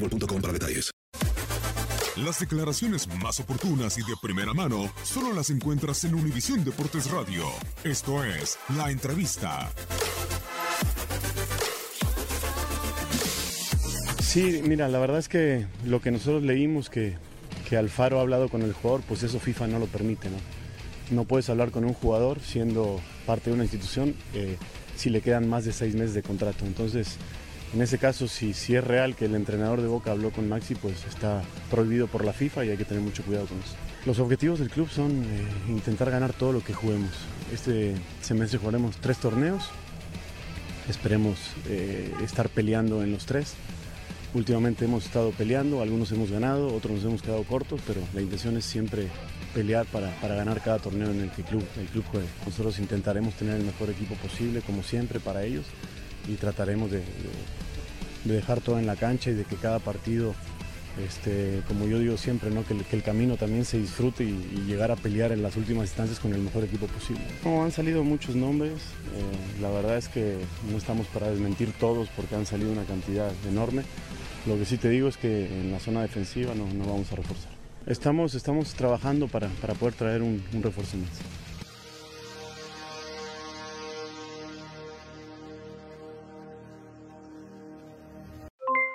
boostmobile.com para detalles. Las declaraciones más oportunas y de primera mano solo las encuentras en Univisión Deportes Radio. Esto es La Entrevista. Sí, mira, la verdad es que lo que nosotros leímos que, que Alfaro ha hablado con el jugador, pues eso FIFA no lo permite, ¿no? No puedes hablar con un jugador siendo parte de una institución eh, si le quedan más de seis meses de contrato. Entonces, en ese caso, si, si es real que el entrenador de Boca habló con Maxi, pues está prohibido por la FIFA y hay que tener mucho cuidado con eso. Los objetivos del club son eh, intentar ganar todo lo que juguemos. Este semestre jugaremos tres torneos. Esperemos eh, estar peleando en los tres. Últimamente hemos estado peleando, algunos hemos ganado, otros nos hemos quedado cortos, pero la intención es siempre pelear para, para ganar cada torneo en el que club, el club juegue. Nosotros intentaremos tener el mejor equipo posible, como siempre, para ellos y trataremos de, de- de dejar todo en la cancha y de que cada partido, este, como yo digo siempre, ¿no? que, el, que el camino también se disfrute y, y llegar a pelear en las últimas instancias con el mejor equipo posible. No, han salido muchos nombres, eh, la verdad es que no estamos para desmentir todos porque han salido una cantidad enorme. Lo que sí te digo es que en la zona defensiva no, no vamos a reforzar. Estamos, estamos trabajando para, para poder traer un, un refuerzo más.